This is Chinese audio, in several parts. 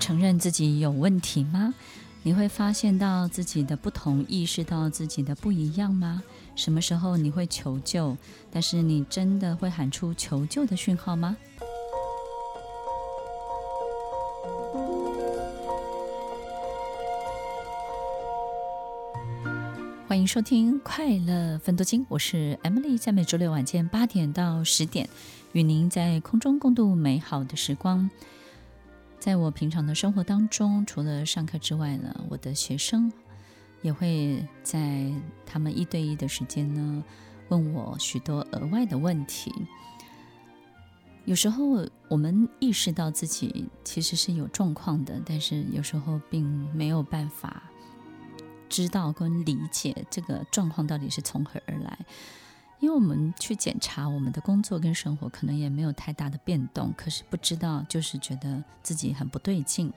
承认自己有问题吗？你会发现到自己的不同，意识到自己的不一样吗？什么时候你会求救？但是你真的会喊出求救的讯号吗？欢迎收听快乐分多金，我是 Emily，在每周六晚间八点到十点，与您在空中共度美好的时光。在我平常的生活当中，除了上课之外呢，我的学生也会在他们一对一的时间呢，问我许多额外的问题。有时候我们意识到自己其实是有状况的，但是有时候并没有办法知道跟理解这个状况到底是从何而来。因为我们去检查我们的工作跟生活，可能也没有太大的变动，可是不知道，就是觉得自己很不对劲。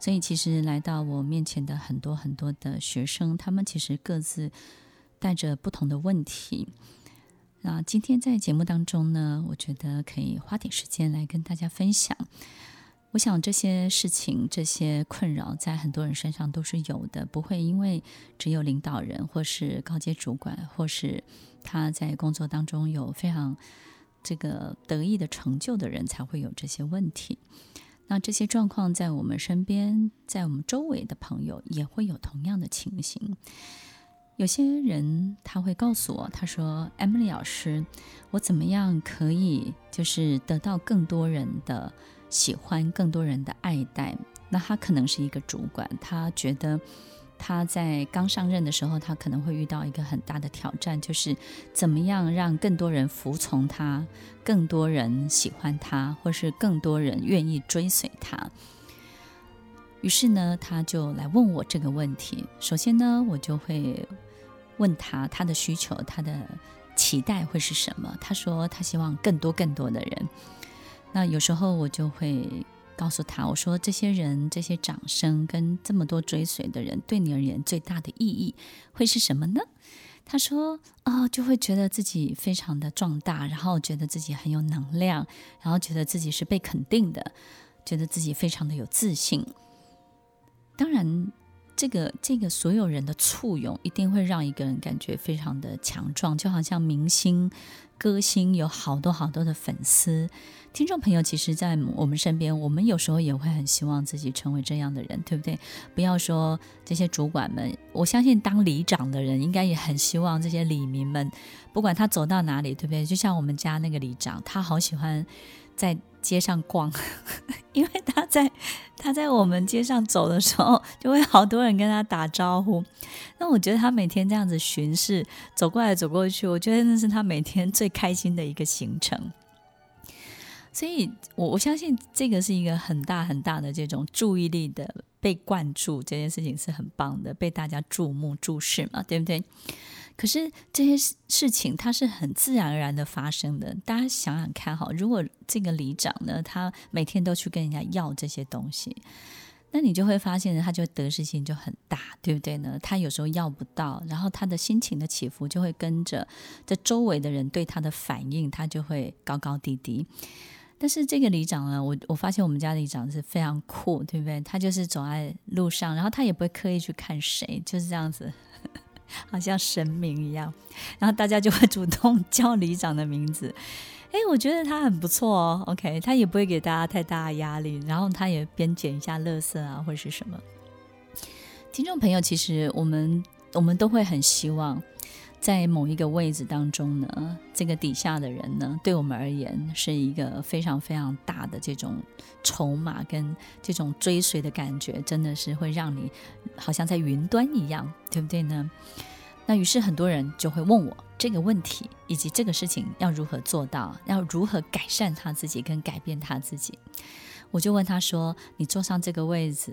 所以，其实来到我面前的很多很多的学生，他们其实各自带着不同的问题。那今天在节目当中呢，我觉得可以花点时间来跟大家分享。我想这些事情、这些困扰，在很多人身上都是有的，不会因为只有领导人或是高阶主管或是。他在工作当中有非常这个得意的成就的人才会有这些问题。那这些状况在我们身边，在我们周围的朋友也会有同样的情形。有些人他会告诉我，他说：“Emily 老师，我怎么样可以就是得到更多人的喜欢，更多人的爱戴？”那他可能是一个主管，他觉得。他在刚上任的时候，他可能会遇到一个很大的挑战，就是怎么样让更多人服从他，更多人喜欢他，或是更多人愿意追随他。于是呢，他就来问我这个问题。首先呢，我就会问他他的需求，他的期待会是什么？他说他希望更多更多的人。那有时候我就会。告诉他，我说这些人、这些掌声跟这么多追随的人，对你而言最大的意义会是什么呢？他说：“、哦，就会觉得自己非常的壮大，然后觉得自己很有能量，然后觉得自己是被肯定的，觉得自己非常的有自信。当然，这个这个所有人的簇拥，一定会让一个人感觉非常的强壮，就好像明星。”歌星有好多好多的粉丝，听众朋友，其实，在我们身边，我们有时候也会很希望自己成为这样的人，对不对？不要说这些主管们，我相信当里长的人应该也很希望这些里民们，不管他走到哪里，对不对？就像我们家那个里长，他好喜欢在街上逛，因为他在他在我们街上走的时候，就会好多人跟他打招呼。那我觉得他每天这样子巡视，走过来走过去，我觉得那是他每天最开心的一个行程。所以，我我相信这个是一个很大很大的这种注意力的被灌注，这件事情是很棒的，被大家注目注视嘛，对不对？可是这些事情它是很自然而然的发生的。大家想想看哈，如果这个里长呢，他每天都去跟人家要这些东西，那你就会发现他就得失心就很大，对不对呢？他有时候要不到，然后他的心情的起伏就会跟着这周围的人对他的反应，他就会高高低低。但是这个里长呢，我我发现我们家里长是非常酷，对不对？他就是走在路上，然后他也不会刻意去看谁，就是这样子。好像神明一样，然后大家就会主动 叫里长的名字。哎，我觉得他很不错哦。OK，他也不会给大家太大的压力，然后他也边捡一下垃圾啊，或者是什么。听众朋友，其实我们我们都会很希望，在某一个位置当中呢，这个底下的人呢，对我们而言是一个非常非常大的这种筹码跟这种追随的感觉，真的是会让你好像在云端一样，对不对呢？那于是很多人就会问我，这个问题以及这个事情要如何做到，要如何改善他自己跟改变他自己。我就问他说：“你坐上这个位置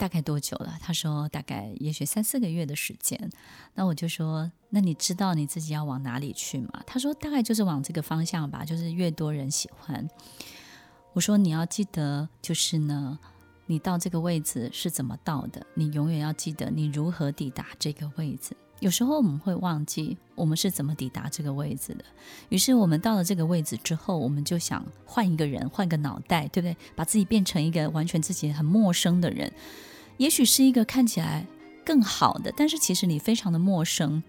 大概多久了？”他说：“大概也许三四个月的时间。”那我就说：“那你知道你自己要往哪里去吗？”他说：“大概就是往这个方向吧，就是越多人喜欢。”我说：“你要记得，就是呢，你到这个位置是怎么到的？你永远要记得你如何抵达这个位置。”有时候我们会忘记我们是怎么抵达这个位置的，于是我们到了这个位置之后，我们就想换一个人，换个脑袋，对不对？把自己变成一个完全自己很陌生的人，也许是一个看起来更好的，但是其实你非常的陌生。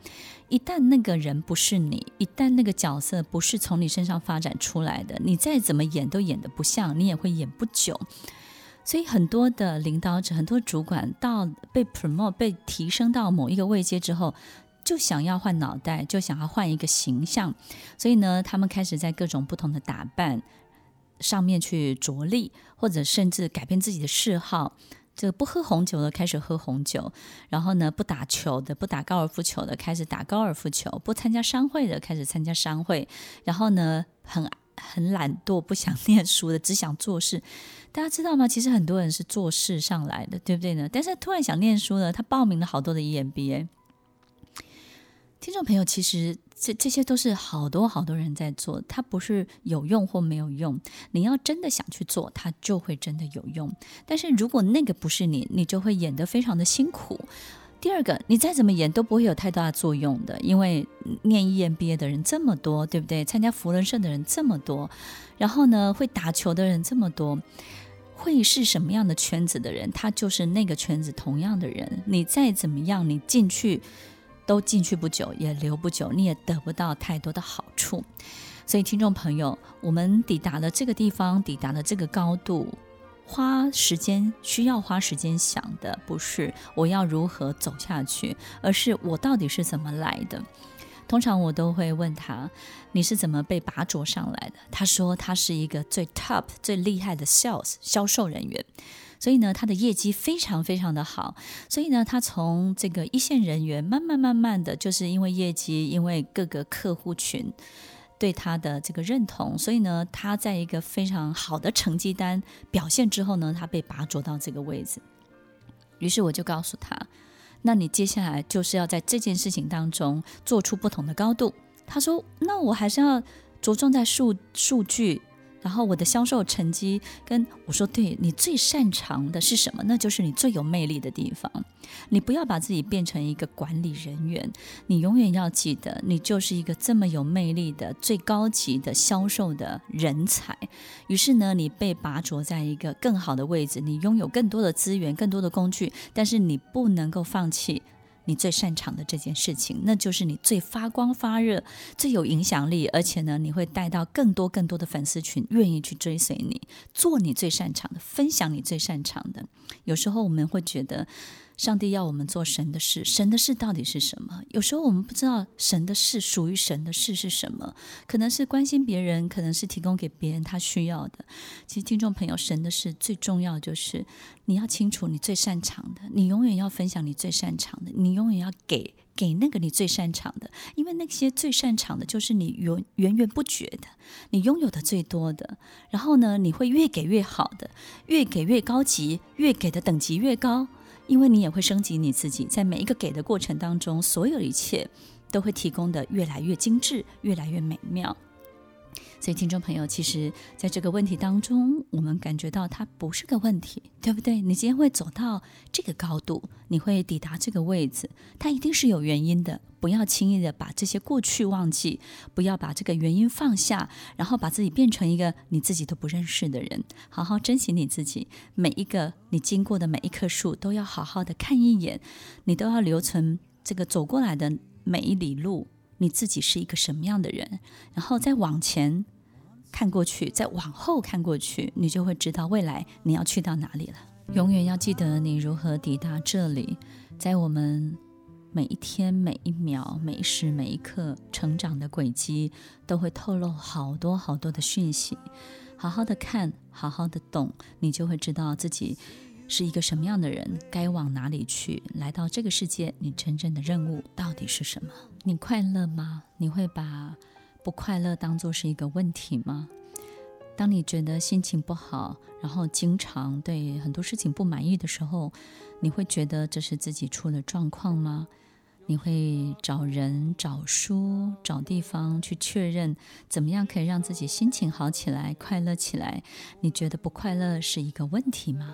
一旦那个人不是你，一旦那个角色不是从你身上发展出来的，你再怎么演都演得不像，你也会演不久。所以很多的领导者，很多主管到被 promote 被提升到某一个位阶之后，就想要换脑袋，就想要换一个形象。所以呢，他们开始在各种不同的打扮上面去着力，或者甚至改变自己的嗜好。这个不喝红酒的开始喝红酒，然后呢，不打球的、不打高尔夫球的开始打高尔夫球，不参加商会的开始参加商会，然后呢，很很懒惰、不想念书的，只想做事。大家知道吗？其实很多人是做事上来的，对不对呢？但是突然想念书呢，他报名了好多的 EMBA。听众朋友，其实这这些都是好多好多人在做，它不是有用或没有用。你要真的想去做，它就会真的有用。但是如果那个不是你，你就会演得非常的辛苦。第二个，你再怎么演都不会有太大作用的，因为念 EMBA 的人这么多，对不对？参加扶轮社的人这么多，然后呢，会打球的人这么多，会是什么样的圈子的人，他就是那个圈子同样的人。你再怎么样，你进去都进去不久，也留不久，你也得不到太多的好处。所以，听众朋友，我们抵达了这个地方，抵达了这个高度。花时间需要花时间想的不是我要如何走下去，而是我到底是怎么来的。通常我都会问他：“你是怎么被拔擢上来的？”他说：“他是一个最 top 最厉害的 sales 销售人员，所以呢，他的业绩非常非常的好。所以呢，他从这个一线人员慢慢慢慢的就是因为业绩，因为各个客户群。”对他的这个认同，所以呢，他在一个非常好的成绩单表现之后呢，他被拔擢到这个位置。于是我就告诉他：“那你接下来就是要在这件事情当中做出不同的高度。”他说：“那我还是要着重在数数据。”然后我的销售成绩跟我说，对，你最擅长的是什么？那就是你最有魅力的地方。你不要把自己变成一个管理人员，你永远要记得，你就是一个这么有魅力的最高级的销售的人才。于是呢，你被拔擢在一个更好的位置，你拥有更多的资源、更多的工具，但是你不能够放弃。你最擅长的这件事情，那就是你最发光发热、最有影响力，而且呢，你会带到更多更多的粉丝群，愿意去追随你，做你最擅长的，分享你最擅长的。有时候我们会觉得。上帝要我们做神的事，神的事到底是什么？有时候我们不知道神的事属于神的事是什么，可能是关心别人，可能是提供给别人他需要的。其实听众朋友，神的事最重要就是你要清楚你最擅长的，你永远要分享你最擅长的，你永远要给给那个你最擅长的，因为那些最擅长的就是你源源源不绝的，你拥有的最多的。然后呢，你会越给越好的，越给越高级，越给的等级越高。因为你也会升级你自己，在每一个给的过程当中，所有一切都会提供的越来越精致，越来越美妙。所以，听众朋友，其实在这个问题当中，我们感觉到它不是个问题，对不对？你今天会走到这个高度，你会抵达这个位置，它一定是有原因的。不要轻易的把这些过去忘记，不要把这个原因放下，然后把自己变成一个你自己都不认识的人。好好珍惜你自己，每一个你经过的每一棵树，都要好好的看一眼，你都要留存这个走过来的每一里路。你自己是一个什么样的人，然后再往前看过去，再往后看过去，你就会知道未来你要去到哪里了。永远要记得你如何抵达这里，在我们每一天、每一秒、每一时、每一刻成长的轨迹，都会透露好多好多的讯息。好好的看，好好的懂，你就会知道自己是一个什么样的人，该往哪里去？来到这个世界，你真正的任务到底是什么？你快乐吗？你会把不快乐当作是一个问题吗？当你觉得心情不好，然后经常对很多事情不满意的时候，你会觉得这是自己出了状况吗？你会找人、找书、找地方去确认，怎么样可以让自己心情好起来、快乐起来？你觉得不快乐是一个问题吗？